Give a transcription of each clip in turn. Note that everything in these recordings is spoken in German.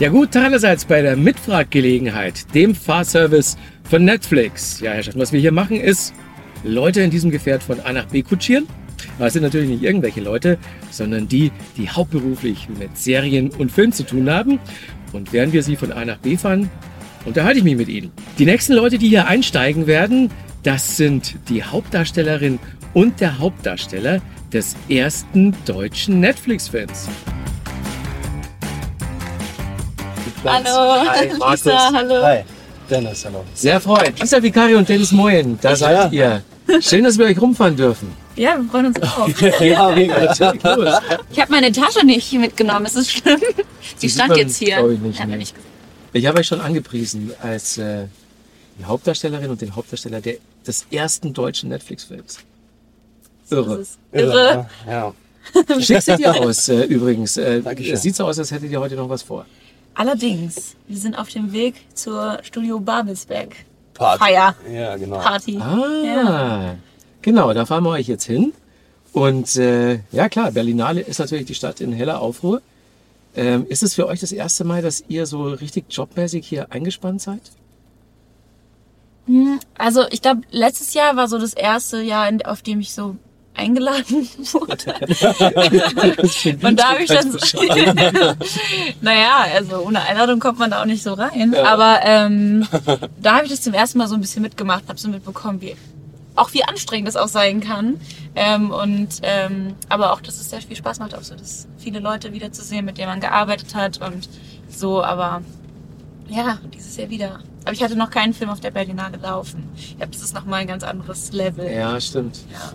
Ja gut, einerseits bei der Mitfraggelegenheit, dem Fahrservice von Netflix. Ja, Herrschaften, was wir hier machen ist, Leute in diesem Gefährt von A nach B kutschieren. Es sind natürlich nicht irgendwelche Leute, sondern die, die hauptberuflich mit Serien und Filmen zu tun haben. Und während wir sie von A nach B fahren, unterhalte ich mich mit ihnen. Die nächsten Leute, die hier einsteigen werden, das sind die Hauptdarstellerin und der Hauptdarsteller des ersten deutschen Netflix-Films. Hallo, Hi, Markus. Lisa, hallo. Hi, Dennis, hallo. Sehr freut. Lisa Vicari und Dennis Moyen, da seid ihr. Schön, dass wir euch rumfahren dürfen. Ja, wir freuen uns auch. ja, mega. Ich habe meine Tasche nicht mitgenommen, es ist schlimm. Sie sieht stand man, jetzt hier. ich nicht, Ja, ne? hab ich habe euch schon angepriesen als äh, die Hauptdarstellerin und den Hauptdarsteller der, des ersten deutschen Netflix-Films. Das Irre. ist irre. Ja. Schick seht ihr aus, äh, übrigens. Äh, Dankeschön. es sieht so aus, als hättet ihr heute noch was vor. Allerdings, wir sind auf dem Weg zur Studio Babelsberg Party. Feier. Ja, genau. Party. Ah, Ja. genau, da fahren wir euch jetzt hin. Und äh, ja klar, Berlinale ist natürlich die Stadt in heller Aufruhr. Ähm, ist es für euch das erste Mal, dass ihr so richtig jobmäßig hier eingespannt seid? Hm, Also ich glaube, letztes Jahr war so das erste Jahr, auf dem ich so eingeladen wurde. Und da habe ich dann, naja, also ohne Einladung kommt man da auch nicht so rein. Aber ähm, da habe ich das zum ersten Mal so ein bisschen mitgemacht, habe so mitbekommen, wie auch wie anstrengend das auch sein kann. Ähm, und ähm, aber auch, dass es sehr viel Spaß macht, auch so, dass viele Leute wiederzusehen, mit denen man gearbeitet hat und so. Aber ja, dieses Jahr wieder. Aber ich hatte noch keinen Film auf der Berlinale laufen. Ich glaube, das ist nochmal ein ganz anderes Level. Ja, stimmt. Ja.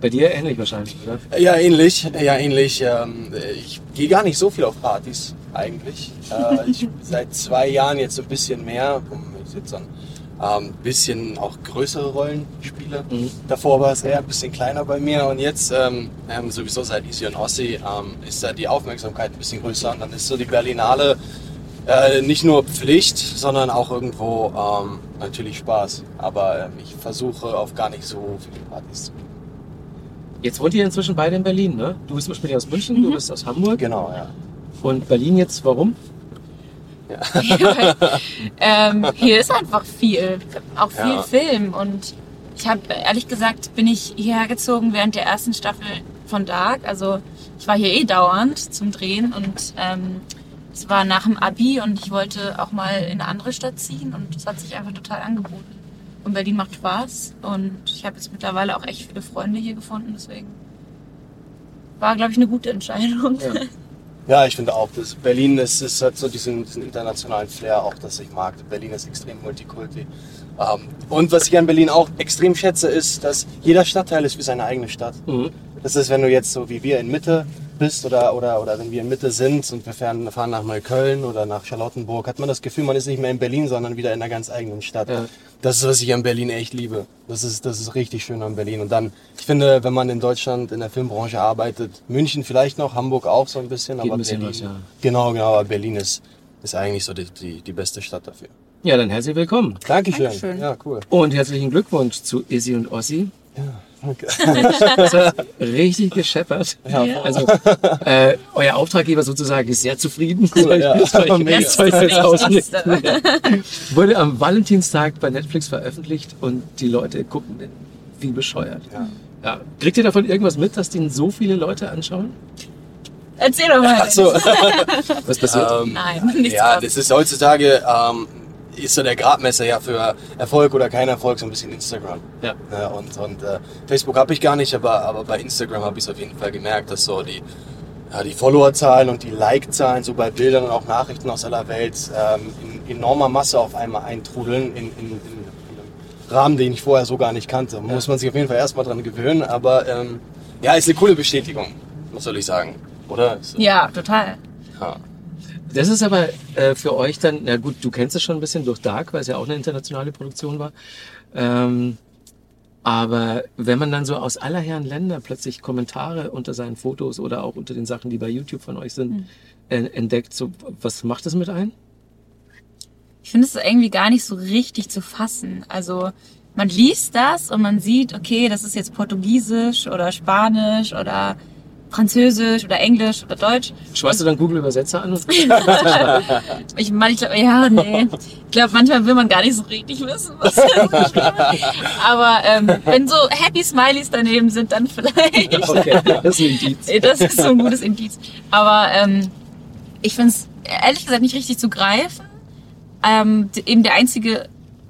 Bei dir ähnlich wahrscheinlich, oder? Ja, ähnlich. Ja, ähnlich. Ähm, ich gehe gar nicht so viel auf Partys eigentlich. Äh, ich seit zwei Jahren jetzt so ein bisschen mehr, ich dann ein ähm, bisschen auch größere Rollen spiele. Mhm. Davor war es eher ein bisschen kleiner bei mir und jetzt ähm, sowieso seit Easy und Ossi ist da die Aufmerksamkeit ein bisschen größer und dann ist so die Berlinale äh, nicht nur Pflicht, sondern auch irgendwo ähm, natürlich Spaß. Aber ähm, ich versuche auf gar nicht so viele Partys zu gehen. Jetzt wohnt ihr inzwischen beide in Berlin, ne? Du bist ursprünglich aus München, du bist aus Hamburg. Genau, ja. Und Berlin jetzt, warum? ähm, hier ist einfach viel, auch viel Ja. Film und ich habe ehrlich gesagt bin ich hierher gezogen während der ersten Staffel von Dark. Also ich war hier eh dauernd zum Drehen und ähm, es war nach dem Abi und ich wollte auch mal in eine andere Stadt ziehen und es hat sich einfach total angeboten. Und Berlin macht Spaß und ich habe jetzt mittlerweile auch echt viele Freunde hier gefunden, deswegen war glaube ich eine gute Entscheidung. Ja. Ja, ich finde auch, dass Berlin ist, ist hat so diesen, diesen internationalen Flair auch, das ich mag. Berlin ist extrem multikulti. Ähm, und was ich an Berlin auch extrem schätze, ist, dass jeder Stadtteil ist wie seine eigene Stadt. Mhm. Das ist, wenn du jetzt so wie wir in Mitte bist oder, oder, oder wenn wir in Mitte sind und wir fahren, fahren nach Neukölln oder nach Charlottenburg, hat man das Gefühl, man ist nicht mehr in Berlin, sondern wieder in einer ganz eigenen Stadt. Ja. Das ist, was ich an Berlin echt liebe. Das ist, das ist richtig schön an Berlin. Und dann, ich finde, wenn man in Deutschland in der Filmbranche arbeitet, München vielleicht noch, Hamburg auch so ein bisschen, Geht aber ein bisschen Berlin, was, ja. genau, genau, aber Berlin ist, ist eigentlich so die, die, die beste Stadt dafür. Ja, dann herzlich willkommen. Dankeschön. Dankeschön. Ja, cool. Und herzlichen Glückwunsch zu Izzy und Ossi. Ja, richtig gescheppert. Ja, Also äh, euer Auftraggeber sozusagen ist sehr zufrieden. Cool, ja. Das das. Wichtigste. Wurde am Valentinstag bei Netflix veröffentlicht und die Leute gucken den wie bescheuert. Ja. Ja. Kriegt ihr davon irgendwas mit, dass den so viele Leute anschauen? Erzähl doch mal. Ach so. Was passiert? Ähm, Nein, nichts ja, was. das ist heutzutage, ähm, ist so der Gradmesser ja für Erfolg oder kein Erfolg so ein bisschen Instagram. Ja. Ja, und und äh, Facebook habe ich gar nicht, aber, aber bei Instagram habe ich es auf jeden Fall gemerkt, dass so die, ja, die Followerzahlen und die Like-Zahlen so bei Bildern und auch Nachrichten aus aller Welt ähm, in enormer Masse auf einmal eintrudeln in, in, in, einem Rahmen, den ich vorher so gar nicht kannte. Muss man sich auf jeden Fall erstmal dran gewöhnen, aber ähm, ja, ist eine coole Bestätigung, was soll ich sagen, oder? Ist, Ja, total. ja. Das ist aber äh, für euch dann, na gut, du kennst es schon ein bisschen durch Dark, weil es ja auch eine internationale Produktion war. Ähm, aber wenn man dann so aus aller Herren Länder plötzlich Kommentare unter seinen Fotos oder auch unter den Sachen, die bei YouTube von euch sind, äh, entdeckt, so was macht das mit ein? Ich finde es irgendwie gar nicht so richtig zu fassen. Also man liest das und man sieht, okay, das ist jetzt Portugiesisch oder Spanisch oder Französisch oder Englisch oder Deutsch. Schmeißt du dann Google-Übersetzer an? Ich meine, ich glaube, ja, nee. Ich glaube, manchmal will man gar nicht so richtig wissen, was. Aber ähm, wenn so Happy Smileys daneben sind, dann vielleicht. okay, das ist ein Indiz. Das ist so ein gutes Indiz. Aber ähm, ich finde es ehrlich gesagt nicht richtig zu greifen. Ähm, eben der einzige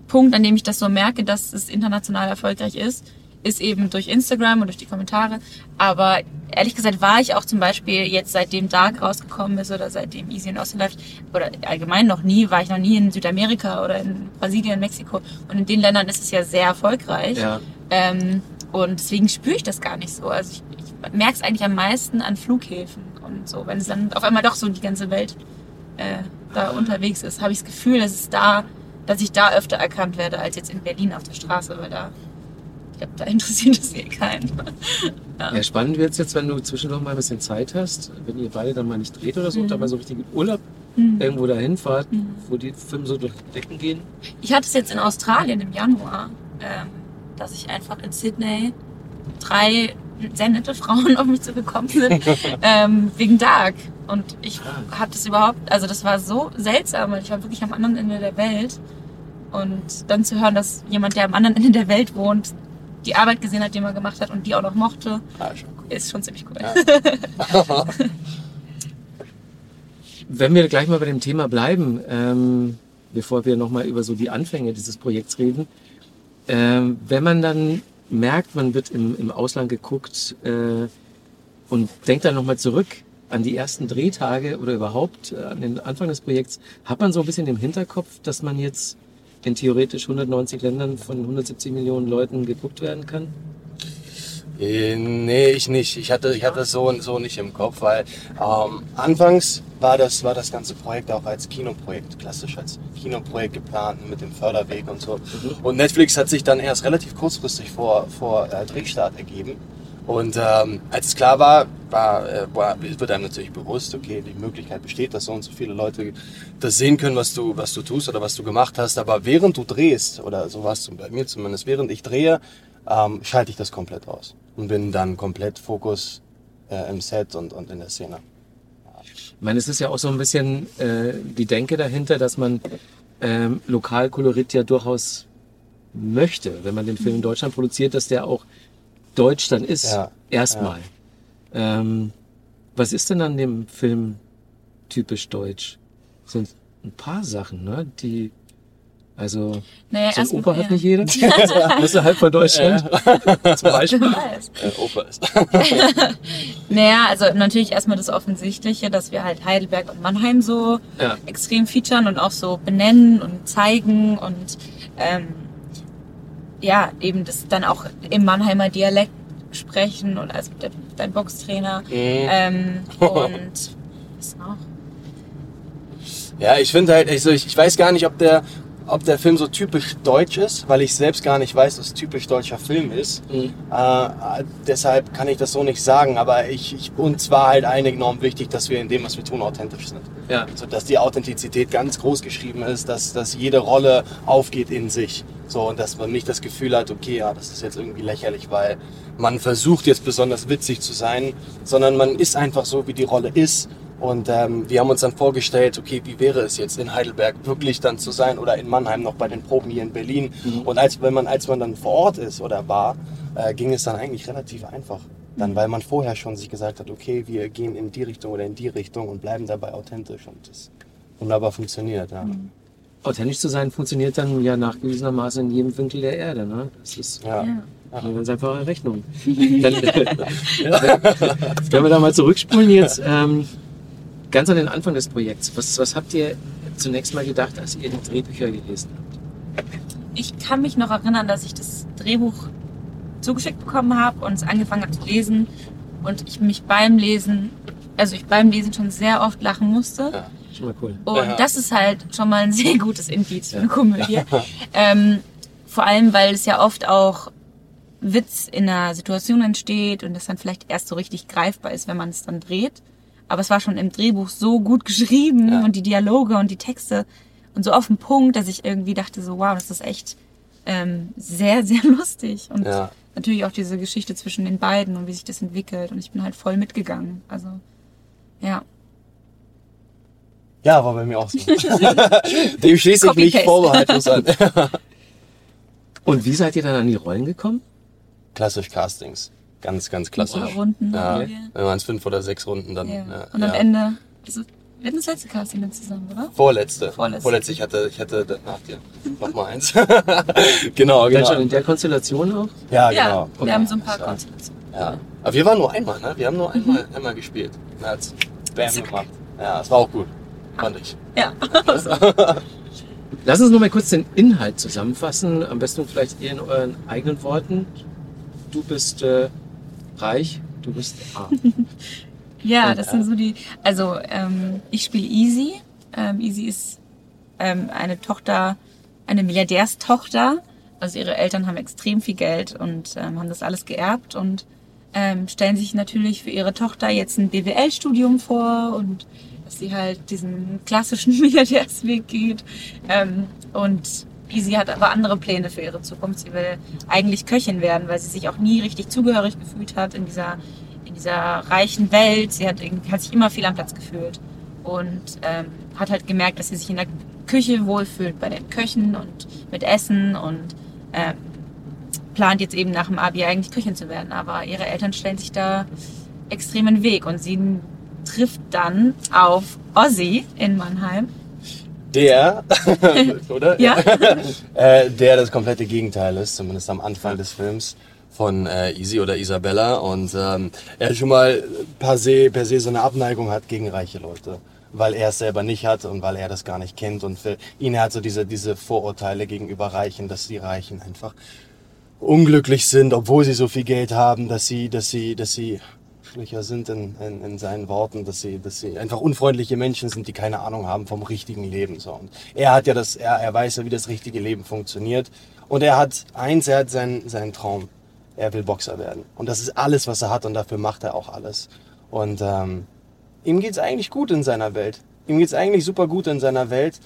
Punkt, an dem ich das so merke, dass es international erfolgreich ist, ist eben durch Instagram und durch die Kommentare. Aber ehrlich gesagt war ich auch zum Beispiel jetzt seitdem Dark rausgekommen ist oder seitdem Easy und Austin läuft oder allgemein noch nie, war ich noch nie in Südamerika oder in Brasilien, Mexiko. Und in den Ländern ist es ja sehr erfolgreich. Ja. Ähm, und deswegen spüre ich das gar nicht so. Also ich, ich merke es eigentlich am meisten an Flughäfen und so. Wenn es dann auf einmal doch so die ganze Welt äh, da unterwegs ist, habe ich das Gefühl, dass es da, dass ich da öfter erkannt werde als jetzt in Berlin auf der Straße, weil da, ich glaube, da interessiert es eh keinen. Ja, spannend wird's jetzt, wenn du zwischendurch mal ein bisschen Zeit hast, wenn ihr beide dann mal nicht dreht oder so, und dabei so richtig in Urlaub Mhm. irgendwo dahin fahrt, wo die Filme so durch die Decken gehen. Ich hatte es jetzt in Australien im Januar, ähm, dass ich einfach in Sydney drei sehr nette Frauen auf mich zugekommen sind, ähm, wegen Dark. Und ich hatte es überhaupt, also das war so seltsam, weil ich war wirklich am anderen Ende der Welt. Und dann zu hören, dass jemand, der am anderen Ende der Welt wohnt, die Arbeit gesehen hat, die man gemacht hat und die auch noch mochte, Ah, schon cool. ist schon ziemlich cool. Wenn wir gleich mal bei dem Thema bleiben, ähm, bevor wir nochmal über so die Anfänge dieses Projekts reden, ähm, wenn man dann merkt, man wird im, im Ausland geguckt äh, und denkt dann nochmal zurück an die ersten Drehtage oder überhaupt äh, an den Anfang des Projekts, hat man so ein bisschen im Hinterkopf, dass man jetzt in theoretisch 190 Ländern von 170 Millionen Leuten geguckt werden kann? Äh, Nee, ich nicht. Ich hatte, ich hatte das so, so nicht im Kopf, weil ähm, anfangs war das, war das ganze Projekt auch als Kinoprojekt, klassisch als Kinoprojekt geplant mit dem Förderweg und so. Und Netflix hat sich dann erst relativ kurzfristig vor, vor äh, Drehstart ergeben. Und ähm, als es klar war, war, äh, war, wird einem natürlich bewusst, okay, die Möglichkeit besteht, dass so und so viele Leute das sehen können, was du, was du tust oder was du gemacht hast. Aber während du drehst, oder so war es bei mir zumindest, während ich drehe, ähm, schalte ich das komplett aus und bin dann komplett Fokus äh, im Set und, und in der Szene. Ich meine, es ist ja auch so ein bisschen äh, die Denke dahinter, dass man ähm, Lokalkolorit ja durchaus möchte, wenn man den Film in Deutschland produziert, dass der auch deutsch dann ist. Ja, Erstmal. Ähm, was ist denn an dem Film typisch deutsch? Sind ein paar Sachen, ne? Die also Naja, so ein Opa ja. hat nicht jeder. Außerhalb von Deutschland. Zum Beispiel. Äh, Oper ist. Naja, also natürlich erstmal das Offensichtliche, dass wir halt Heidelberg und Mannheim so Ja. extrem featuren und auch so benennen und zeigen und ähm, ja, eben das dann auch im Mannheimer Dialekt sprechen und als der, dein Boxtrainer. Mhm. Ähm, und was noch? Ja, ich finde halt, also ich, ich weiß gar nicht, ob der, ob der Film so typisch deutsch ist, weil ich selbst gar nicht weiß, es typisch deutscher Film ist. Mhm. Äh, deshalb kann ich das so nicht sagen, aber ich, ich uns war halt allen enorm wichtig, dass wir in dem, was wir tun, authentisch sind. Ja. So, dass die Authentizität ganz groß geschrieben ist, dass, dass jede Rolle aufgeht in sich. So, und dass man nicht das Gefühl hat, okay, ja, das ist jetzt irgendwie lächerlich, weil man versucht jetzt besonders witzig zu sein, sondern man ist einfach so, wie die Rolle ist. Und ähm, wir haben uns dann vorgestellt, okay, wie wäre es jetzt in Heidelberg wirklich dann zu sein oder in Mannheim noch bei den Proben hier in Berlin. Und als, wenn man, als man dann vor Ort ist oder war, äh, ging es dann eigentlich relativ einfach. Dann, weil man vorher schon sich gesagt hat, okay, wir gehen in die Richtung oder in die Richtung und bleiben dabei authentisch und das wunderbar funktioniert. Ja. Authentisch zu sein funktioniert dann ja nachgewiesenermaßen in jedem Winkel der Erde. Ne? Das ist Ja. Ja. Ja, ganz einfache Rechnung. Dann, wenn wir da mal zurückspulen jetzt, ähm, ganz an den Anfang des Projekts, was, was habt ihr zunächst mal gedacht, als ihr die Drehbücher gelesen habt? Ich kann mich noch erinnern, dass ich das Drehbuch zugeschickt bekommen habe und es angefangen habe zu lesen und ich mich beim Lesen, also ich beim Lesen schon sehr oft lachen musste. Ja. Schon mal cool. Und Ja. das ist halt schon mal ein sehr gutes Indiz für eine Komödie. ähm, vor allem, weil es ja oft auch Witz in einer Situation entsteht und das dann vielleicht erst so richtig greifbar ist, wenn man es dann dreht. Aber es war schon im Drehbuch so gut geschrieben Ja. und die Dialoge und die Texte und so auf den Punkt, dass ich irgendwie dachte so, wow, das ist echt ähm, sehr, sehr lustig und Ja. natürlich auch diese Geschichte zwischen den beiden und wie sich das entwickelt. Und ich bin halt voll mitgegangen. Also, ja. Ja, war bei mir auch so. Dem schließe ich mich vorbehaltlos an. Und wie seid ihr dann an die Rollen gekommen? Klassisch Castings. Ganz, ganz klassisch. Wow. Runden Ja, wir. wenn man es fünf oder sechs Runden dann. ja. Ja, Und am ja. Ende, also, wir hatten das letzte Casting dann zusammen, oder? Vorletzte. Vorletzte. Vorletzte. Ich hatte, ich hatte nach dir noch mal eins. genau, Dann genau. schon in der Konstellation auch? Ja, Ja, genau. wir haben so ein paar Ja. Konstellationen. Ja. Aber wir waren nur einmal, ne? Wir haben nur einmal, Mhm. einmal gespielt. Und hat's Bam gemacht. Ja, es war auch gut. Fand ich. Ja. Lass uns noch mal kurz den Inhalt zusammenfassen. Am besten vielleicht eher in euren eigenen Worten. Du bist äh, reich, du bist arm. Ja, Und, das sind so die. Also ähm, ich spiele Easy. Ähm, Easy ist ähm, eine Tochter, eine Milliardärstochter. Also ihre Eltern haben extrem viel Geld und ähm, haben das alles geerbt und ähm, stellen sich natürlich für ihre Tochter jetzt ein BWL-Studium vor und dass sie halt diesen klassischen Milliardärsweg geht. Ähm, und Easy hat aber andere Pläne für ihre Zukunft. Sie will eigentlich Köchin werden, weil sie sich auch nie richtig zugehörig gefühlt hat in dieser, in dieser reichen Welt. Sie hat, hat sich immer viel am Platz gefühlt und ähm, hat halt gemerkt, dass sie sich in der Küche wohlfühlt bei den Köchen und mit Essen und ähm, plant jetzt eben nach dem Abi eigentlich Köchin zu werden. Aber ihre Eltern stellen sich da extrem in den Weg und sie trifft dann auf Ozzy in Mannheim. Der, oder? Ja. äh, der das komplette Gegenteil ist, zumindest am Anfang des Films von äh, Easy oder Isabella und ähm, er schon mal per se, per se so eine Abneigung hat gegen reiche Leute, weil er es selber nicht hat und weil er das gar nicht kennt und für ihn hat so diese, diese Vorurteile gegenüber Reichen, dass die Reichen einfach unglücklich sind, obwohl sie so viel Geld haben, dass sie, dass sie, dass sie Schlücher sind in, in, in seinen Worten, dass sie, dass sie einfach unfreundliche Menschen sind, die keine Ahnung haben vom richtigen Leben. So. Und er hat ja das, er, er weiß ja, wie das richtige Leben funktioniert. Und er hat eins, er hat seinen, seinen Traum. Er will Boxer werden. Und das ist alles, was er hat und dafür macht er auch alles. Und ähm, ihm geht's eigentlich gut in seiner Welt. Ihm geht's eigentlich super gut in seiner Welt,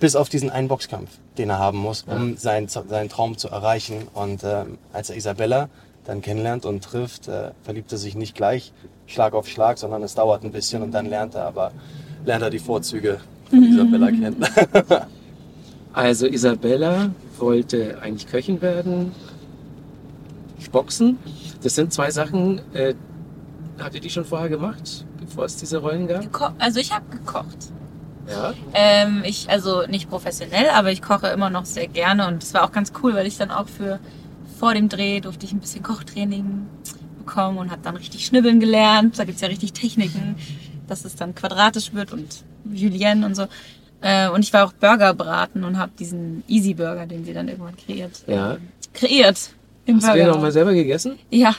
bis auf diesen einen Boxkampf, den er haben muss, um seinen, seinen Traum zu erreichen. Und ähm, als er Isabella dann kennenlernt und trifft, äh, verliebt er sich nicht gleich Schlag auf Schlag, sondern es dauert ein bisschen und dann lernt er aber lernt er die Vorzüge von Isabella kennen. Also Isabella wollte eigentlich Köchin werden, Boxen. Das sind zwei Sachen. Äh, habt ihr die schon vorher gemacht, bevor es diese Rollen gab? Geko also ich habe gekocht. Ja. Ähm, ich, also nicht professionell, aber ich koche immer noch sehr gerne und es war auch ganz cool, weil ich dann auch für vor dem Dreh durfte ich ein bisschen Kochtraining bekommen und habe dann richtig schnibbeln gelernt. Da gibt's ja richtig Techniken, dass es dann quadratisch wird und Julienne und so. Äh, und ich war auch Burger braten und habe diesen Easy Burger, den sie dann irgendwann kreiert, Ja. kreiert. Im Hast du den Burger. noch mal selber gegessen? Ja,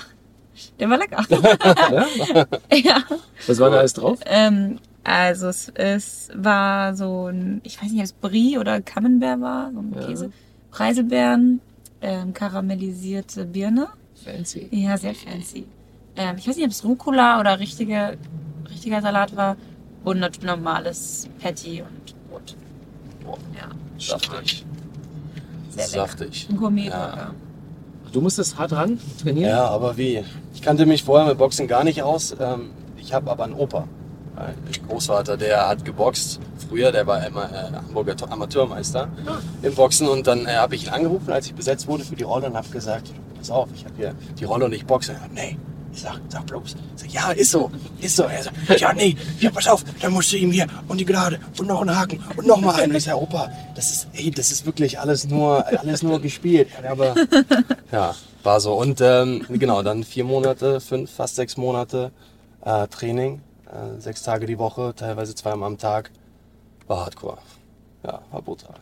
der war lecker. Ja. Was war da alles drauf? Ähm, also es, es war so ein, ich weiß nicht, ob es Brie oder Camembert war, so ein Ja. Käse. Preiselbeeren, ähm, karamellisierte Birne. Fancy. Ja, sehr fancy. Ähm, ich weiß nicht, ob es Rucola oder richtige, richtiger Salat war. Und natürlich normales Patty und Brot. Ja, Saftig. sehr lecker. Saftig. Ein Gourmet-Burger. Du musstest hart ran trainieren? Ja, aber wie? Ich kannte mich vorher mit Boxen gar nicht aus. Ähm, Ich habe aber einen Opa, einen Großvater, der hat geboxt. Früher, der war immer äh, Hamburger Amateurmeister im Boxen. Und dann äh, habe ich ihn angerufen, als ich besetzt wurde für die Rolle und habe gesagt, pass auf, ich habe hier die Rolle und ich boxe. Sagt, nee, ich sag, sag bloß. Ich sag, ja, ist so, ist so. Er sagt, ja, nee, ja, pass auf, dann musst du ihm hier und die Gerade und noch einen Haken und noch mal einen. Und ich sag, Opa, das ist, ey, das ist wirklich alles nur, alles nur gespielt. Aber ja, war so. Und ähm, genau, dann vier Monate, fünf, fast sechs Monate äh, Training, äh, sechs Tage die Woche, teilweise zweimal am Tag. War hardcore. Ja, war brutal.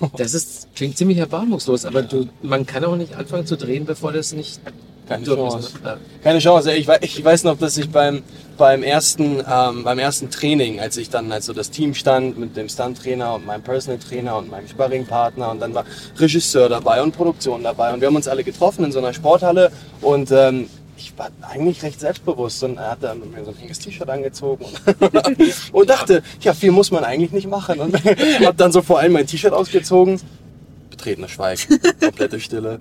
Das ist, klingt ziemlich erbarmungslos, aber du, man kann auch nicht anfangen zu drehen, bevor das nicht Keine Chance. ist. ne? Keine Chance. Ich weiß, ich weiß noch, dass ich beim, beim, ersten, ähm, beim ersten Training, als ich dann, als so das Team stand mit dem Stunt-Trainer und meinem Personal Trainer und meinem Sparring-Partner und dann war Regisseur dabei und Produktion dabei und wir haben uns alle getroffen in so einer Sporthalle und ähm, ich war eigentlich recht selbstbewusst und er hat dann mir so ein enges T-Shirt angezogen und, und dachte, ja, viel muss man eigentlich nicht machen und hab dann so vor allem mein T-Shirt ausgezogen. Betretenes Schweigen, komplette Stille.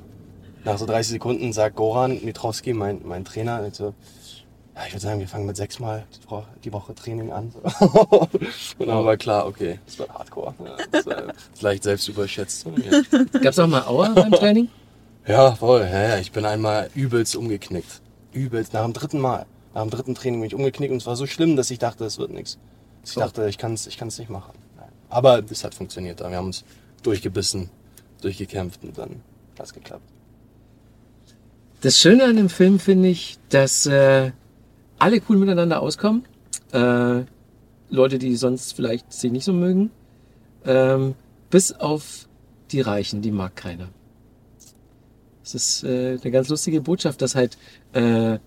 nach so 30 Sekunden sagt Goran Mitrowski, mein, mein Trainer, so, ja, ich würde sagen, wir fangen mit sechsmal die Woche, Training an. Und dann war klar, okay, das wird Hardcore. Ja, das war vielleicht selbst überschätzt. Ja. Gab es auch mal Aua beim Training? Ja, voll. Ja, ja, ich bin einmal übelst umgeknickt. Übelst. Nach dem dritten Mal. Nach dem dritten Training bin ich umgeknickt und es war so schlimm, dass ich dachte, es wird nichts. Ich So. dachte, ich kann es ich kann's nicht machen. Aber es hat funktioniert. Wir haben uns durchgebissen, durchgekämpft und dann hat es geklappt. Das Schöne an dem Film finde ich, dass äh, alle cool miteinander auskommen. Äh, Leute, die sonst vielleicht sich nicht so mögen. Ähm, bis auf die Reichen, die mag keiner. Das ist äh, eine ganz lustige Botschaft, dass halt äh,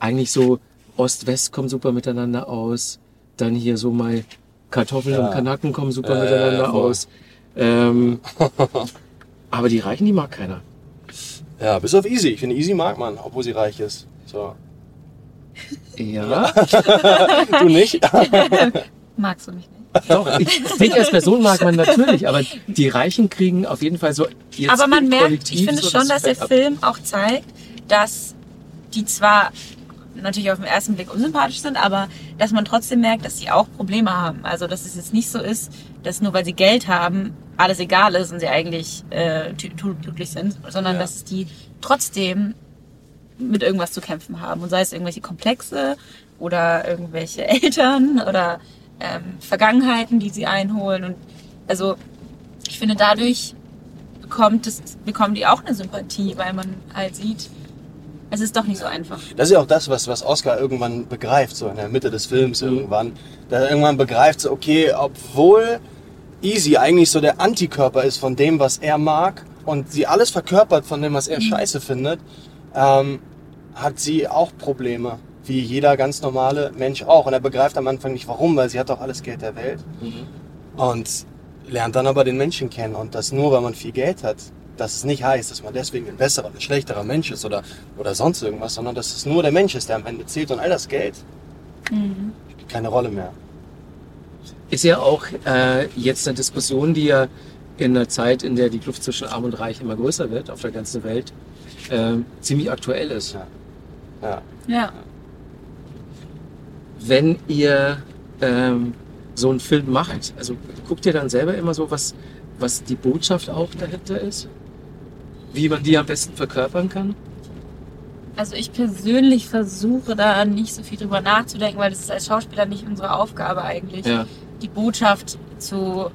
eigentlich so Ost-West kommen super miteinander aus. Dann hier so mal Kartoffeln Ja. und Kanaken kommen super ja, miteinander voll. aus. Ähm, aber die Reichen, die mag keiner. Ja, bis auf Easy. Ich finde, Easy mag man, obwohl sie reich ist. So. Ja. Du nicht? Magst du mich nicht? Doch, ich, dich als Person mag man natürlich, aber die Reichen kriegen auf jeden Fall so. jetzt Aber man merkt, ich finde so schon, das dass der ab. Film auch zeigt, dass die zwar natürlich auf den ersten Blick unsympathisch sind, aber dass man trotzdem merkt, dass sie auch Probleme haben. Also dass es jetzt nicht so ist, dass nur weil sie Geld haben, alles egal ist und sie eigentlich äh, glücklich sind, sondern Ja. dass die trotzdem mit irgendwas zu kämpfen haben. Und sei es irgendwelche Komplexe oder irgendwelche Eltern oder ähm, Vergangenheiten, die sie einholen. Und also ich finde, dadurch bekommt es, bekommen die auch eine Sympathie, weil man halt sieht, es ist doch nicht so einfach. Das ist ja auch das, was, was Oscar irgendwann begreift, so in der Mitte des Films Mhm. irgendwann. Da er irgendwann begreift, so, okay, obwohl Easy eigentlich so der Antikörper ist von dem, was er mag und sie alles verkörpert von dem, was er scheiße findet, ähm, hat sie auch Probleme. Wie jeder ganz normale Mensch auch. Und er begreift am Anfang nicht warum, weil sie hat doch alles Geld der Welt. Und lernt dann aber den Menschen kennen. Und das nur, weil man viel Geld hat. Dass es nicht heißt, dass man deswegen ein besserer, ein schlechterer Mensch ist oder, oder sonst irgendwas, sondern dass es nur der Mensch ist, der am Ende zählt und all das Geld spielt keine Rolle mehr. Ist ja auch äh, jetzt eine Diskussion, die ja in einer Zeit, in der die Kluft zwischen Arm und Reich immer größer wird auf der ganzen Welt, ähm, ziemlich aktuell ist. Ja. Ja. Ja. Wenn ihr ähm, so einen Film macht, also guckt ihr dann selber immer so, was, was die Botschaft auch dahinter ist? Wie man die am besten verkörpern kann? Also ich persönlich versuche da nicht so viel drüber nachzudenken, weil das ist als Schauspieler nicht unsere Aufgabe eigentlich. Ja. Die Botschaft zu,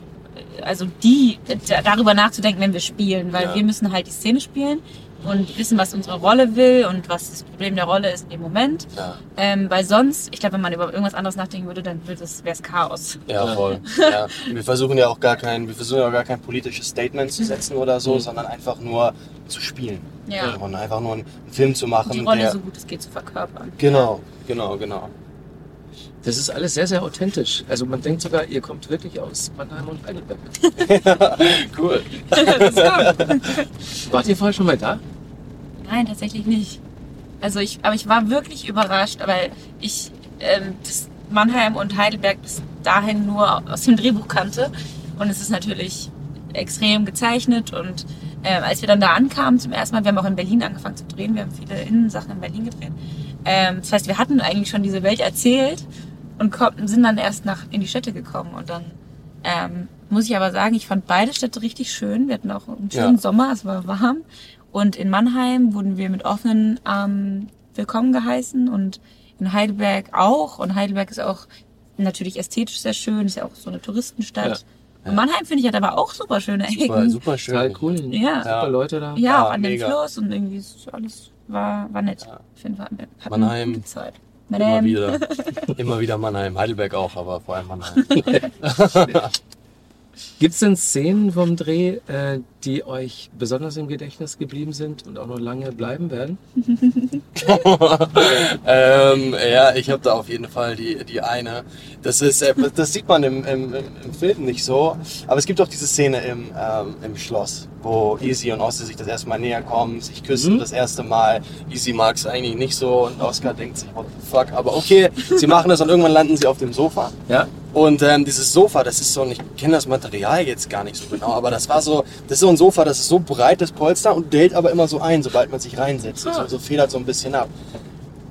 also die, da- darüber nachzudenken, wenn wir spielen, weil Ja. wir müssen halt die Szene spielen und wissen, was unsere Rolle will und was das Problem der Rolle ist in dem Moment. Ja, Ähm, weil sonst, ich glaube, wenn man über irgendwas anderes nachdenken würde, dann wäre es Chaos. ja, Ja. voll. Ja. Wir versuchen ja auch gar kein, wir versuchen ja auch gar kein politisches Statement zu setzen oder so, Mhm. sondern einfach nur zu spielen. Ja. Und einfach nur einen Film zu machen, Die Rolle der. so gut es geht zu verkörpern. Genau, genau, genau. Das ist alles sehr, sehr authentisch. Also man denkt sogar, ihr kommt wirklich aus Mannheim und Heidelberg. Cool. Wart ihr vorher schon mal da? Nein, tatsächlich nicht. Also ich, aber ich war wirklich überrascht, weil ich ähm, das Mannheim und Heidelberg bis dahin nur aus dem Drehbuch kannte. Und es ist natürlich extrem gezeichnet. Und äh, als wir dann da ankamen zum ersten Mal, wir haben auch in Berlin angefangen zu drehen, wir haben viele Innensachen in Berlin gedreht. Ähm, das heißt, wir hatten eigentlich schon diese Welt erzählt und konnten, sind dann erst nach in die Städte gekommen. Und dann ähm, muss ich aber sagen, ich fand beide Städte richtig schön. Wir hatten auch einen schönen Ja. Sommer, es war warm. Und in Mannheim wurden wir mit offenen Armen willkommen geheißen und in Heidelberg auch. Und Heidelberg ist auch natürlich ästhetisch sehr schön, ist ja auch so eine Touristenstadt. Und Mannheim finde ich hat aber auch super schöne Super, Ecken. super schön. Total cool. Ja. Super Leute da. Ja, Ja, auch an mega. dem Fluss und irgendwie ist alles war, war nett. Ja. Wir hatten Mannheim. gute Zeit. Immer Mannheim. wieder. Immer wieder Mannheim. Heidelberg auch, aber vor allem Mannheim. Gibt es denn Szenen vom Dreh, äh, die euch besonders im Gedächtnis geblieben sind und auch noch lange bleiben werden? ähm, ja, ich habe da auf jeden Fall die, die eine. Das ist, äh, das sieht man im, im, im Film nicht so. Aber es gibt auch diese Szene im, ähm, im Schloss, wo Easy und Oscar sich das erste Mal näher kommen, sich küssen Mhm. das erste Mal. Easy mag es eigentlich nicht so und Oscar denkt sich, what the fuck. Aber okay, sie machen das und irgendwann landen sie auf dem Sofa. Ja. Und ähm, dieses Sofa, das ist so, ich kenne das Material jetzt gar nicht so genau, aber das war so, das ist so ein Sofa, das ist so breites Polster und dellt aber immer so ein, sobald man sich reinsetzt. Ah. So, so federt so ein bisschen ab.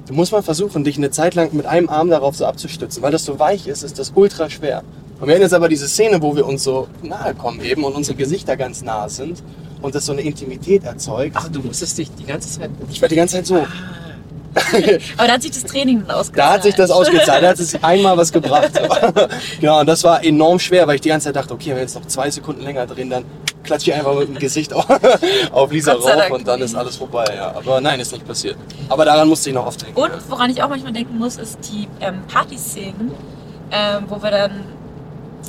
Du musst mal versuchen, dich eine Zeit lang mit einem Arm darauf so abzustützen, weil das so weich ist, ist das ultra schwer. Und wir haben jetzt aber diese Szene, wo wir uns so nahe kommen eben und unsere Gesichter ganz nah sind und das so eine Intimität erzeugt. Ach, du musstest dich die ganze Zeit. Ich werde die ganze Zeit so. Aber da hat sich das Training dann ausgezahlt. Da hat sich das ausgezahlt, da hat es einmal was gebracht. genau, und das war enorm schwer, weil ich die ganze Zeit dachte, okay, wenn wir jetzt noch zwei Sekunden länger drehen, dann klatsche ich einfach mit dem Gesicht auf, auf Lisa rauf und dann ist alles vorbei. Ja. Aber nein, ist nicht passiert. Aber daran musste ich noch oft denken. Und woran ich auch manchmal denken muss, ist die ähm, Partyszenen, ähm, wo wir dann,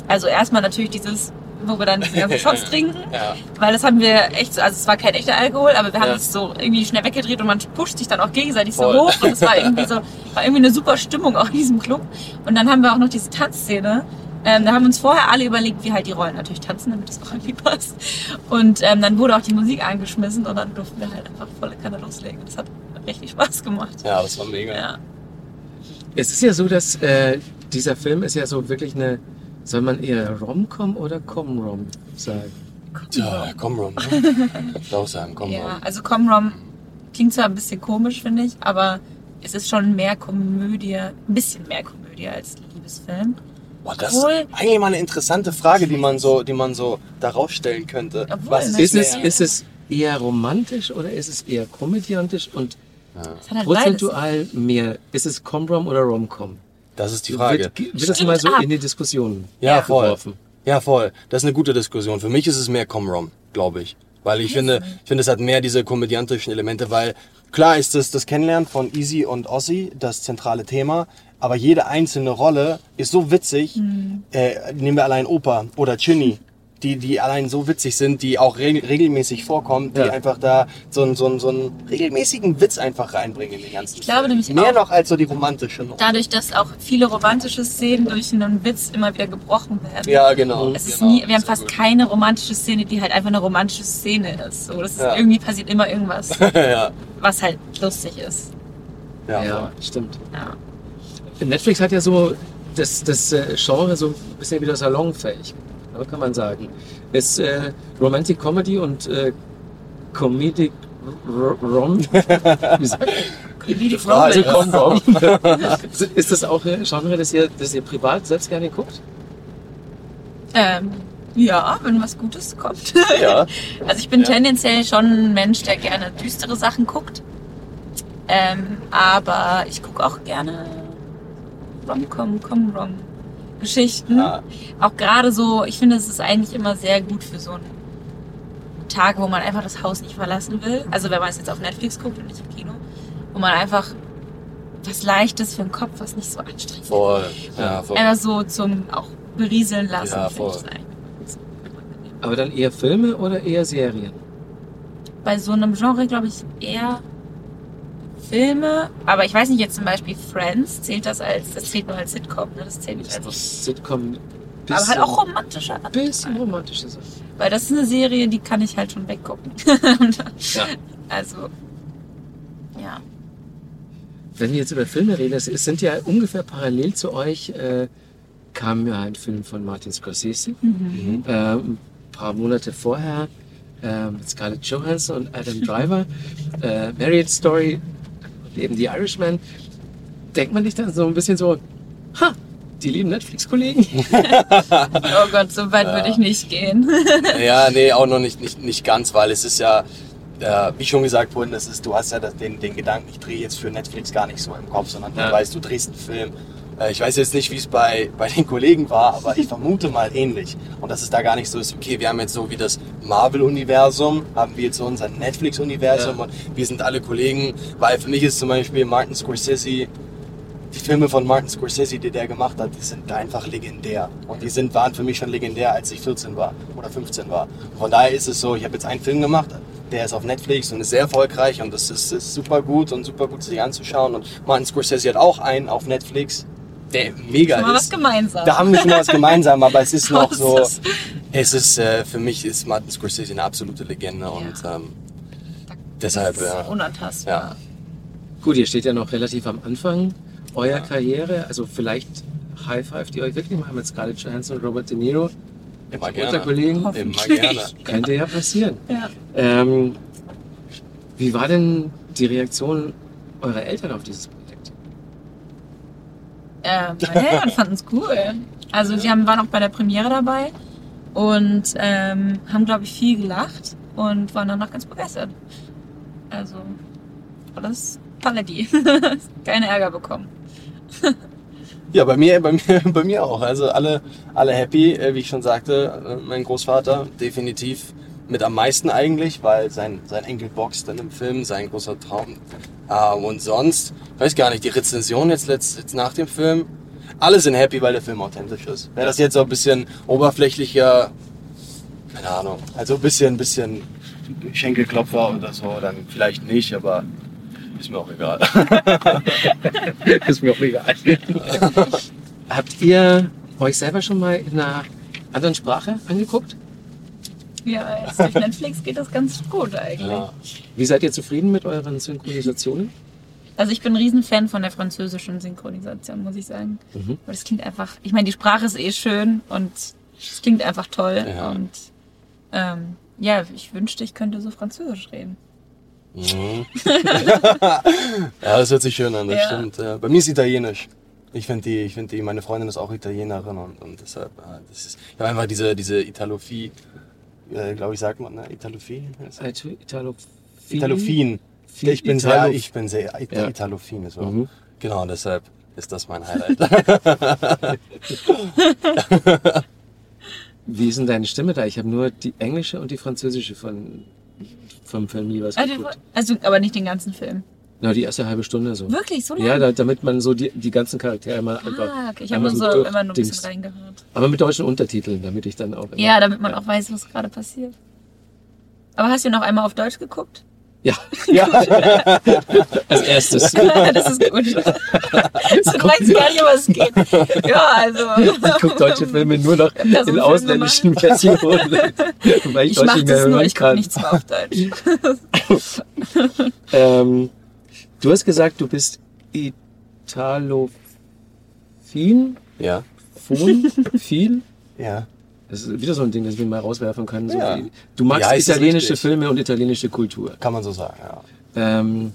also erstmal natürlich dieses, wo wir dann diese ganzen Shots trinken, Ja. weil das haben wir echt, so- also es war kein echter Alkohol, aber wir haben Ja. es so irgendwie schnell weggedreht und man pusht sich dann auch gegenseitig Voll. so hoch und es war irgendwie so, war irgendwie eine super Stimmung auch in diesem Club. Und dann haben wir auch noch diese Tanzszene. Ähm, da haben uns vorher alle überlegt, wie halt die Rollen natürlich tanzen, damit es auch irgendwie passt. Und ähm, dann wurde auch die Musik angeschmissen und dann durften wir halt einfach volle Kanne loslegen. Das hat richtig Spaß gemacht. ja, das war mega. Ja. Es ist ja so, dass äh, dieser Film ist ja so wirklich eine, soll man eher Rom-Com oder Com-Rom sagen? Tja, komm Ron. Ne? Ich auch sagen, komm Ja, also Comrom klingt zwar ein bisschen komisch, finde ich, aber es ist schon mehr Komödie, ein bisschen mehr Komödie als Liebesfilm. Boah, das ist Obwohl- eigentlich mal eine interessante Frage, die man so, die man so darauf stellen könnte. Obwohl, Was? Ist es, ist es eher romantisch oder ist es eher komödiantisch und hat halt beides. prozentual mehr? Ist es Com-Rom oder Rom-Com? Das ist die Frage. Wird, wird das mal so ab. in die Diskussion Ja, voll. geworfen? Ja, voll. Das ist eine gute Diskussion. Für mich ist es mehr Comrom, glaube ich. Weil ich finde, ich finde, es hat mehr diese komödiantischen Elemente, weil klar ist das, das Kennenlernen von Easy und Ozzy das zentrale Thema, aber jede einzelne Rolle ist so witzig. Äh, nehmen wir allein Opa oder Chinny, die, die allein so witzig sind, die auch re regelmäßig vorkommen, die Ja. einfach da so, einen- so, einen- so einen regelmäßigen Witz einfach reinbringen in den ganzen Ich glaube Film. nämlich Mehr auch- noch als so die romantische noch. Dadurch, dass auch viele romantische Szenen durch einen Witz immer wieder gebrochen werden. Ja, genau. Es ist genau. nie, wir haben fast gut. keine romantische Szene, die halt einfach eine romantische Szene ist. So, das Ja. ist, irgendwie passiert immer irgendwas, ja, was halt lustig ist. ja, Ja, stimmt. Ja. Netflix hat ja so das, das äh, Genre so ein bisschen wieder salonfähig, kann man sagen. Ist äh, Romantic Comedy und äh, Comedic Rom. Wie sagt? Comedic Frage. Romance. Com-Rom. ist das auch ein Genre, das ihr, das ihr privat selbst gerne guckt? Ähm, ja, wenn was Gutes kommt. Ja. Also ich bin Ja. tendenziell schon ein Mensch, der gerne düstere Sachen guckt. Ähm, aber ich gucke auch gerne Rom-Com, Com-Rom Geschichten. Ja. Auch gerade so, ich finde, es ist eigentlich immer sehr gut für so einen Tag, wo man einfach das Haus nicht verlassen will. Also wenn man es jetzt auf Netflix guckt und nicht im Kino. Wo man einfach was Leichtes für den Kopf, was nicht so anstrengend ist. Voll. Ja, voll. Einfach so zum auch berieseln lassen. Ja, finde ich das eigentlich. Aber dann eher Filme oder eher Serien? bei so einem Genre, glaube ich, eher Filme. Aber ich weiß nicht, jetzt zum Beispiel Friends, zählt das als, das zählt nur als Sitcom, ne? Das zählt nicht Das ist als. Sitcom. Aber halt auch romantischer. bisschen romantische Sachen. Weil das ist eine Serie, die kann ich halt schon weggucken. Ja. Also, ja. Wenn wir jetzt über Filme reden, es sind ja ungefähr parallel zu euch, äh, kam ja ein Film von Martin Scorsese. Mhm. Äh, ein paar Monate vorher äh, mit Scarlett Johansson und Adam Driver. äh, Marriage Story eben The Irishman. Denkt man nicht dann so ein bisschen so, ha, die lieben Netflix-Kollegen? Oh Gott, so weit würde ich nicht gehen. Ja, nee, auch noch nicht, nicht, nicht ganz, weil es ist ja, äh, wie schon gesagt worden, das ist, du hast ja das, den, den Gedanken, ich drehe jetzt für Netflix gar nicht so im Kopf, sondern Ja. du weißt, du drehst einen Film. Äh, ich weiß jetzt nicht, wie es bei, bei den Kollegen war, aber ich vermute mal ähnlich. Und dass es da gar nicht so ist, okay, wir haben jetzt so wie das Marvel-Universum, haben wir jetzt so unser Netflix-Universum Ja. und wir sind alle Kollegen, weil für mich ist zum Beispiel Martin Scorsese die Filme von Martin Scorsese, die der gemacht hat, die sind einfach legendär. Und die sind, waren für mich schon legendär, als ich 14 war oder 15 war. Von daher ist es so, ich habe jetzt einen Film gemacht, der ist auf Netflix und ist sehr erfolgreich und das ist, ist super gut und super gut sich anzuschauen. Und Martin Scorsese hat auch einen auf Netflix, der mega Schon mal was ist. gemeinsam. Da haben wir schon mal was gemeinsam, aber es ist noch Was so, es ist, äh, für mich ist Martin Scorsese eine absolute Legende und ähm, deshalb, Das ist ja. unantastbar. Ja. Gut, ihr steht ja noch relativ am Anfang eurer Karriere. Also vielleicht High Five, die euch wirklich mal mit Scarlett Johansson und Robert De Niro. Immer gerne. Kollegen. Immer gerne. Könnte ja passieren. Ja. Ähm, wie war denn die Reaktion eurer Eltern auf dieses Projekt? Äh, meine Eltern fanden es cool. Also die haben, waren auch bei der Premiere dabei und ähm, haben, glaube ich, viel gelacht und waren danach ganz begeistert. Also alles Paletti. Keine Ärger bekommen. Ja, bei mir, bei mir, bei mir auch. Also alle, alle happy, äh, wie ich schon sagte. Äh, Mein Großvater definitiv mit am meisten eigentlich, weil sein, sein Enkel boxt dann im Film, sein großer Traum. Ähm, und sonst, weiß gar nicht, die Rezension jetzt, letzt, jetzt nach dem Film, alle sind happy, weil der Film authentisch ist. Wäre das jetzt so ein bisschen oberflächlicher, keine Ahnung, also ein bisschen, bisschen Schenkelklopfer oder so, dann vielleicht nicht, aber ist mir auch egal. ist mir auch egal. Habt ihr euch selber schon mal in einer anderen Sprache angeguckt? Ja, jetzt durch Netflix geht das ganz gut eigentlich. Ja. Wie seid ihr zufrieden mit euren Synchronisationen? Also ich bin ein Riesenfan von der französischen Synchronisation, muss ich sagen. Mhm. Weil das klingt einfach, ich meine, die Sprache ist eh schön und es klingt einfach toll. Ja. Und ähm, ja, ich wünschte, ich könnte so Französisch reden. Mhm. ja, das hört sich schön an, das Ja. stimmt. Ja. Bei mir ist Italienisch. Ich finde die, ich finde die, meine Freundin ist auch Italienerin und, und deshalb, äh, das ist, ich habe einfach diese, diese Italophie, äh, glaube ich, sagt man, ne? Italophie? Italo- Italophin? Italophin. Ich bin Italo- sehr, ich bin sehr It Ja. Italophin. So. Mhm. Genau, deshalb ist das mein Highlight. Wie ist denn deine Stimme da? Ich habe nur die englische und die französische von, vom Film jeweils Also, geguckt. also, aber nicht den ganzen Film. Na, die erste halbe Stunde so. Wirklich, so lange? Ja, da, damit man so die, die ganzen Charaktere mal einfach. ah, okay. Ich habe nur so durch- immer nur ein bisschen reingehört. Aber mit deutschen Untertiteln, damit ich dann auch. Immer, Ja, damit man auch weiß, was gerade passiert. Aber hast du noch einmal auf Deutsch geguckt? Ja, ja. als erstes. das ist gut. so, du weißt gar nicht, was es geht. Ja, also. Ich gucke deutsche Filme nur noch so in Film ausländischen Versionen. Weil ich, Ich Deutsch mach nicht mehr das nur, ich gucke nichts mehr auf Deutsch. Ähm, du hast gesagt, du bist Italofin? ja. Fon? Viel? Ja. Das ist wieder so ein Ding, das wir mal rauswerfen können. So Ja. wie, du magst Ja, italienische richtig. Filme und italienische Kultur. Kann man so sagen, ja. Ähm,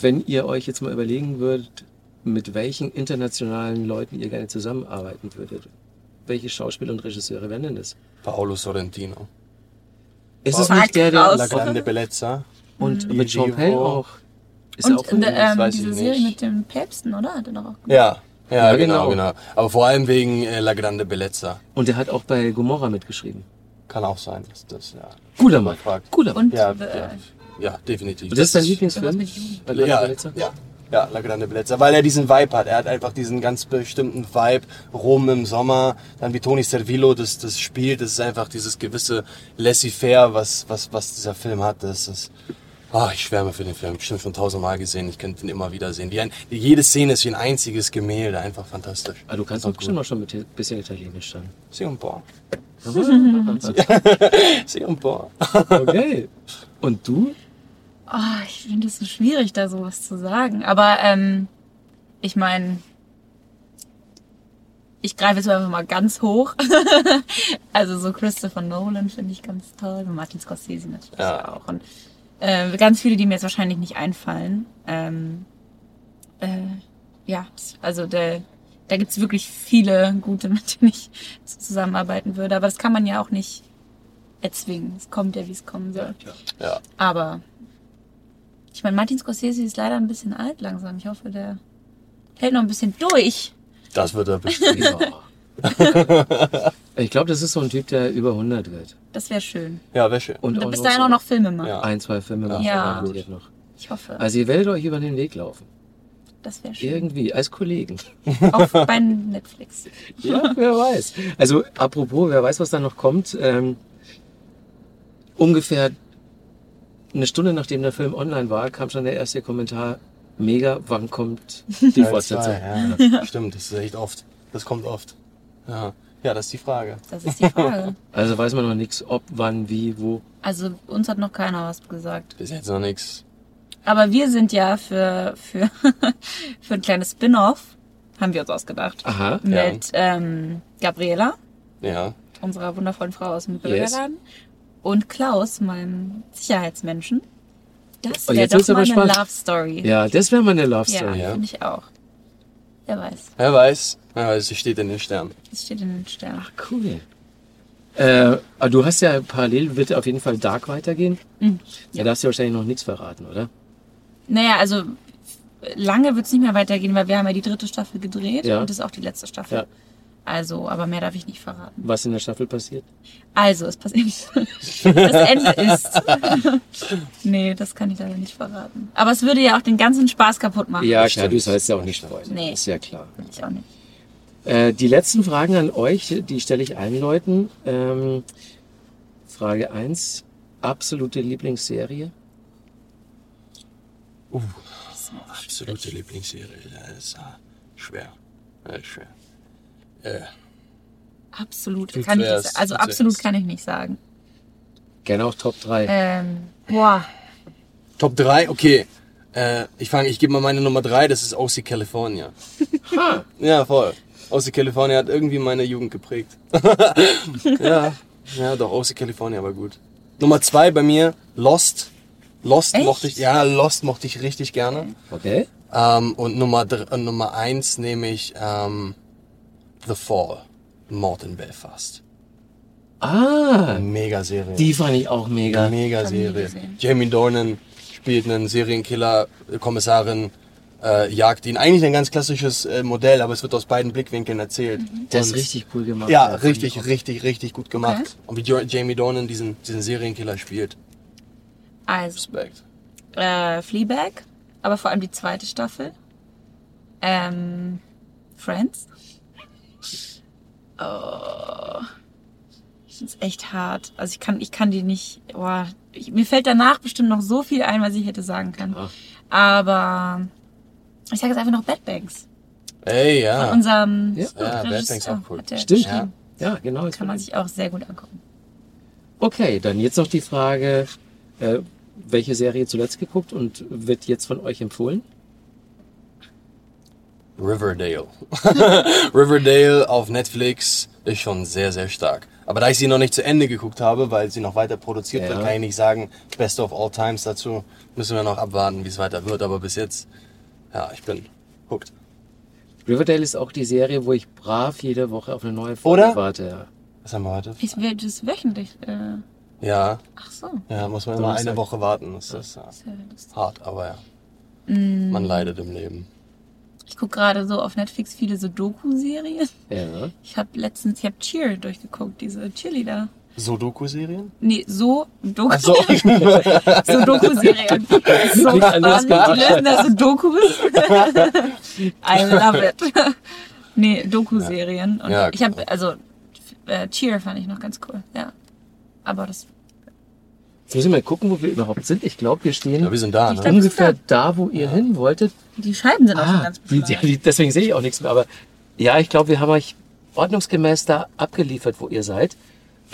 wenn ihr euch jetzt mal überlegen würdet, mit welchen internationalen Leuten ihr gerne zusammenarbeiten würdet, welche Schauspieler und Regisseure wären denn das? Paolo Sorrentino. Ist es nicht der, der. La Grande Bellezza. und Mhm. mit Giro. Penn auch? Ist er Und auch der, ähm, diese nicht. Serie mit den Päpsten, oder? Hat er doch auch gemacht. Ja. Ja, Ja, genau, genau. genau. Aber vor allem wegen äh, La Grande Bellezza. Und der hat auch bei Gomorra mitgeschrieben. Kann auch sein, dass das, ja. Guter Mann. Fragt. Guter Mann. Und Ja, the, ja, ja, definitiv. Und das ist dein Lieblingsfilm? ja, Bellezza? ja, ja, La Grande Bellezza, weil er diesen Vibe hat. Er hat einfach diesen ganz bestimmten Vibe. Rom im Sommer, dann wie Toni Servillo das, das spielt. Das ist einfach dieses gewisse Laissez-faire, was, was, was dieser Film hat. Das ist, ah, ich schwärme für den Film. Bestimmt schon tausendmal gesehen. Ich könnte ihn immer wieder sehen. Wie ein, jede Szene ist wie ein einziges Gemälde. Einfach fantastisch. Ah, du kannst auch bestimmt auch schon mit ein bisschen Italienisch dann. Sì un po'. okay. Sì un po'. Und du? Oh, ich finde es so schwierig, da sowas zu sagen. Aber ähm, ich meine, ich greife jetzt einfach mal ganz hoch. also so Christopher Nolan finde ich ganz toll. Und Martin Scorsese natürlich Ja. auch. Und äh, ganz viele, die mir jetzt wahrscheinlich nicht einfallen. Ähm, äh, ja, also der, da gibt's wirklich viele gute, mit denen ich zusammenarbeiten würde. Aber das kann man ja auch nicht erzwingen. Es kommt ja, wie es kommen soll. Ja. Aber ich meine, Martin Scorsese ist leider ein bisschen alt langsam. Ich hoffe, der hält noch ein bisschen durch. Das wird er bestimmt. Ja. ich glaube, das ist so ein Typ, der über 100 wird. Das wäre schön. Ja, wäre schön. Und Und bis noch dahin auch noch Filme macht. Ja. ein, zwei Filme macht Ja. noch. Ich hoffe, Also ihr werdet euch über den Weg laufen. das wäre schön. Irgendwie, als Kollegen. Auch bei Netflix. Ja, wer weiß. Also apropos, wer weiß, was da noch kommt. Ähm, ungefähr eine Stunde nachdem der Film online war, kam schon der erste Kommentar. Mega, wann kommt die Fortsetzung? zwei, ja. Stimmt, das ist echt oft. Das kommt oft. Ja, ja das ist die Frage. Das ist die Frage. Also weiß man noch nichts, ob, wann, wie, wo. Also uns hat noch keiner was gesagt. Bis jetzt noch nichts. Aber wir sind ja für, für, für ein kleines Spin-off, haben wir uns ausgedacht. Aha. Mit ähm, Gabriela, Ja. unserer wundervollen Frau aus dem Bürgerladen, und Klaus, meinem Sicherheitsmenschen. Das Oh, wäre jetzt doch mal eine. Love Story. Ja, das wäre mal eine Love Ja, Story. Ja. finde ich auch. Wer weiß. Wer weiß. Wer weiß, sie steht in den Sternen. Das steht in den Sternen. Cool. Äh, aber du hast ja parallel, wird auf jeden Fall Dark weitergehen. Mhm. Da darfst du wahrscheinlich noch nichts verraten, oder? Naja, also lange wird es nicht mehr weitergehen, weil wir haben ja die dritte Staffel gedreht Ja. und das ist auch die letzte Staffel. Ja. Also, aber mehr darf ich nicht verraten. Was in der Staffel passiert? Also, es passiert. Das Ende ist. nee, das kann ich leider nicht verraten. Aber es würde ja auch den ganzen Spaß kaputt machen. Ja, Das klar, du sollst ja auch nicht spoilern. Nee. Ist ja klar. Ich auch nicht. Äh, die letzten Fragen an euch, die stelle ich allen Leuten. Ähm, Frage 1. Absolute Lieblingsserie? Absolute Lieblingsserie. Das ist schwer. Das ist schwer. Äh, Absolut. Kann ich nicht, also absolut kann ich nicht sagen. Gerne auch Top 3. Ähm, boah. Top 3, okay. Äh, ich fange, ich gebe mal meine Nummer 3, das ist OC California. Ha, Ja, voll. OC California hat irgendwie meine Jugend geprägt. ja, ja, doch, OC California war gut. Nummer 2 bei mir, Lost. Lost Echt? mochte ich, ja, Lost mochte ich richtig gerne. okay. Ähm, und Nummer, Nummer 1 nehme ich ähm, The Fall. Mord in Belfast. Ah, Mega Serie. die fand ich auch mega. Mega Serie. Jamie Dornan spielt einen Serienkiller, äh, Kommissarin, äh, jagt ihn. Eigentlich ein ganz klassisches äh, Modell, aber es wird aus beiden Blickwinkeln erzählt. Das ist richtig cool gemacht. Ja, ich richtig, richtig, richtig gut gemacht. Okay. Und wie jo Jamie Dornan diesen, diesen Serienkiller spielt. Also, Respekt. äh, Fleabag, aber vor allem die zweite Staffel. Ähm, Friends. Oh, das ist echt hart. Also ich kann, ich kann die nicht. Boah, ich, mir fällt danach bestimmt noch so viel ein, was ich hätte sagen können. Ja. Aber ich sage jetzt einfach noch Bad Banks. Ey, Von ja. unserem Ja. Ja, Bad Banks auch cool. Stimmt. geschrieben. Ja, genau. das Kann man sich auch sehr gut angucken. Okay, dann jetzt noch die Frage, äh, welche Serie zuletzt geguckt und wird jetzt von euch empfohlen? Riverdale. Riverdale auf Netflix ist schon sehr, sehr stark. Aber da ich sie noch nicht zu Ende geguckt habe, weil sie noch weiter produziert Ja. wird, kann ich nicht sagen, Best of all times dazu. Müssen wir noch abwarten, wie es weiter wird. Aber bis jetzt, ja, ich bin hooked. Riverdale ist auch die Serie, wo ich brav jede Woche auf eine neue Folge Oder? warte. Ja. Was haben wir heute? Ich will das wöchentlich. Äh, Ja, ach so. ja, muss man immer eine Woche warten. Das ist ja, lustig. hart, aber ja. Mm. Man leidet im Leben. Ich gucke gerade so auf Netflix viele so Doku-Serien. ja. Ich habe letztens, ich habe Cheer durchgeguckt, diese Cheerleader. Sudoku-Serien? Nee, so Doku. Ach so. so Doku-Serien. So gemacht. lösen da so Dokus. I love it. Nee, Doku-Serien. Und Ja, ich habe, also äh, Cheer fand ich noch ganz cool. Ja. Aber das. Jetzt muss ich mal gucken, wo wir überhaupt sind. Ich glaube, wir stehen Ja, wir sind da, ne? ungefähr da, wo ihr hin wolltet. Die Scheiben sind auch schon Ah, ganz die, beschlagen. die, deswegen sehe ich auch nichts mehr. Aber ja, ich glaube, wir haben euch ordnungsgemäß da abgeliefert, wo ihr seid.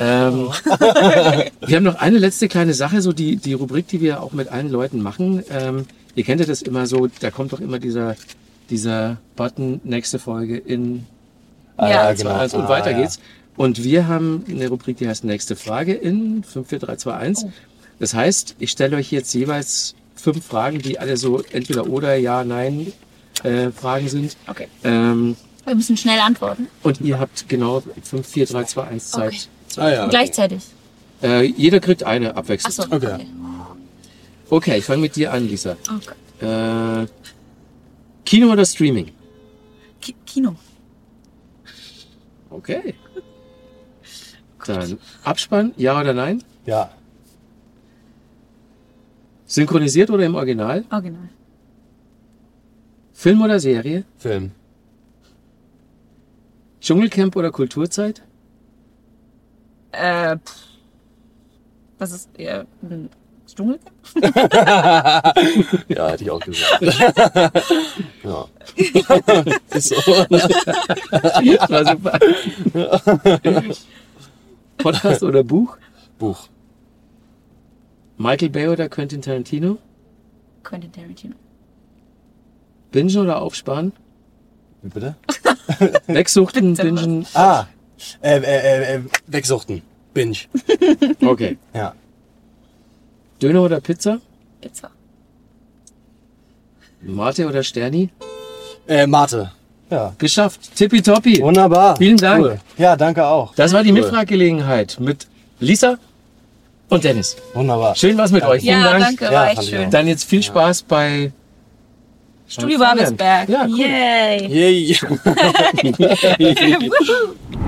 Ähm, wir haben noch eine letzte kleine Sache, so die, die Rubrik, die wir auch mit allen Leuten machen. Ähm, ihr kennt ja das immer so, da kommt doch immer dieser, dieser Button, nächste Folge in Ah, Ja. ja, genau. 2, 1 und Ah, weiter ja. geht's. Und wir haben eine Rubrik, die heißt nächste Frage in 54321. Oh. Das heißt, ich stelle euch jetzt jeweils fünf Fragen, die alle so entweder oder, ja, nein äh, Fragen sind. Okay. Ähm, Wir müssen schnell antworten. und ihr habt genau 5, 4, 3, 2, 1 Zeit. Okay. Ah, ja. Gleichzeitig. Äh, jeder kriegt eine abwechselnd. Achso. Okay. Okay, ich fange mit dir an, Lisa. Okay. Äh, Kino oder Streaming? Ki Kino. Okay. Dann Abspann, ja oder nein? Ja. Synchronisiert oder im Original? Original. Film oder Serie? Film. Dschungelcamp oder Kulturzeit? Äh, pff. was ist eher ein Dschungelcamp? Ja, hätte ich auch gesagt. ja. Ist so. War super. Podcast oder Buch? Buch. Michael Bay oder Quentin Tarantino? Quentin Tarantino. Bingen oder Aufsparen? Wie bitte? Wegsuchten, bingen. Ah, äh, äh, äh, äh, wegsuchten. Binge. Okay. Ja. Döner oder Pizza? Pizza. Mate oder Sterni? Äh, Mate. Ja. Geschafft. Tippitoppi. Wunderbar. Vielen Dank. Cool. Ja, danke auch. Das war die Cool. Mitfraggelegenheit mit Lisa und Dennis. Wunderbar. Schön was mit euch. Vielen Ja, Dank. danke, Ja, war echt schön. Dann jetzt viel Spaß bei Studio. Babelsberg. Ja, cool. Yay. Yay.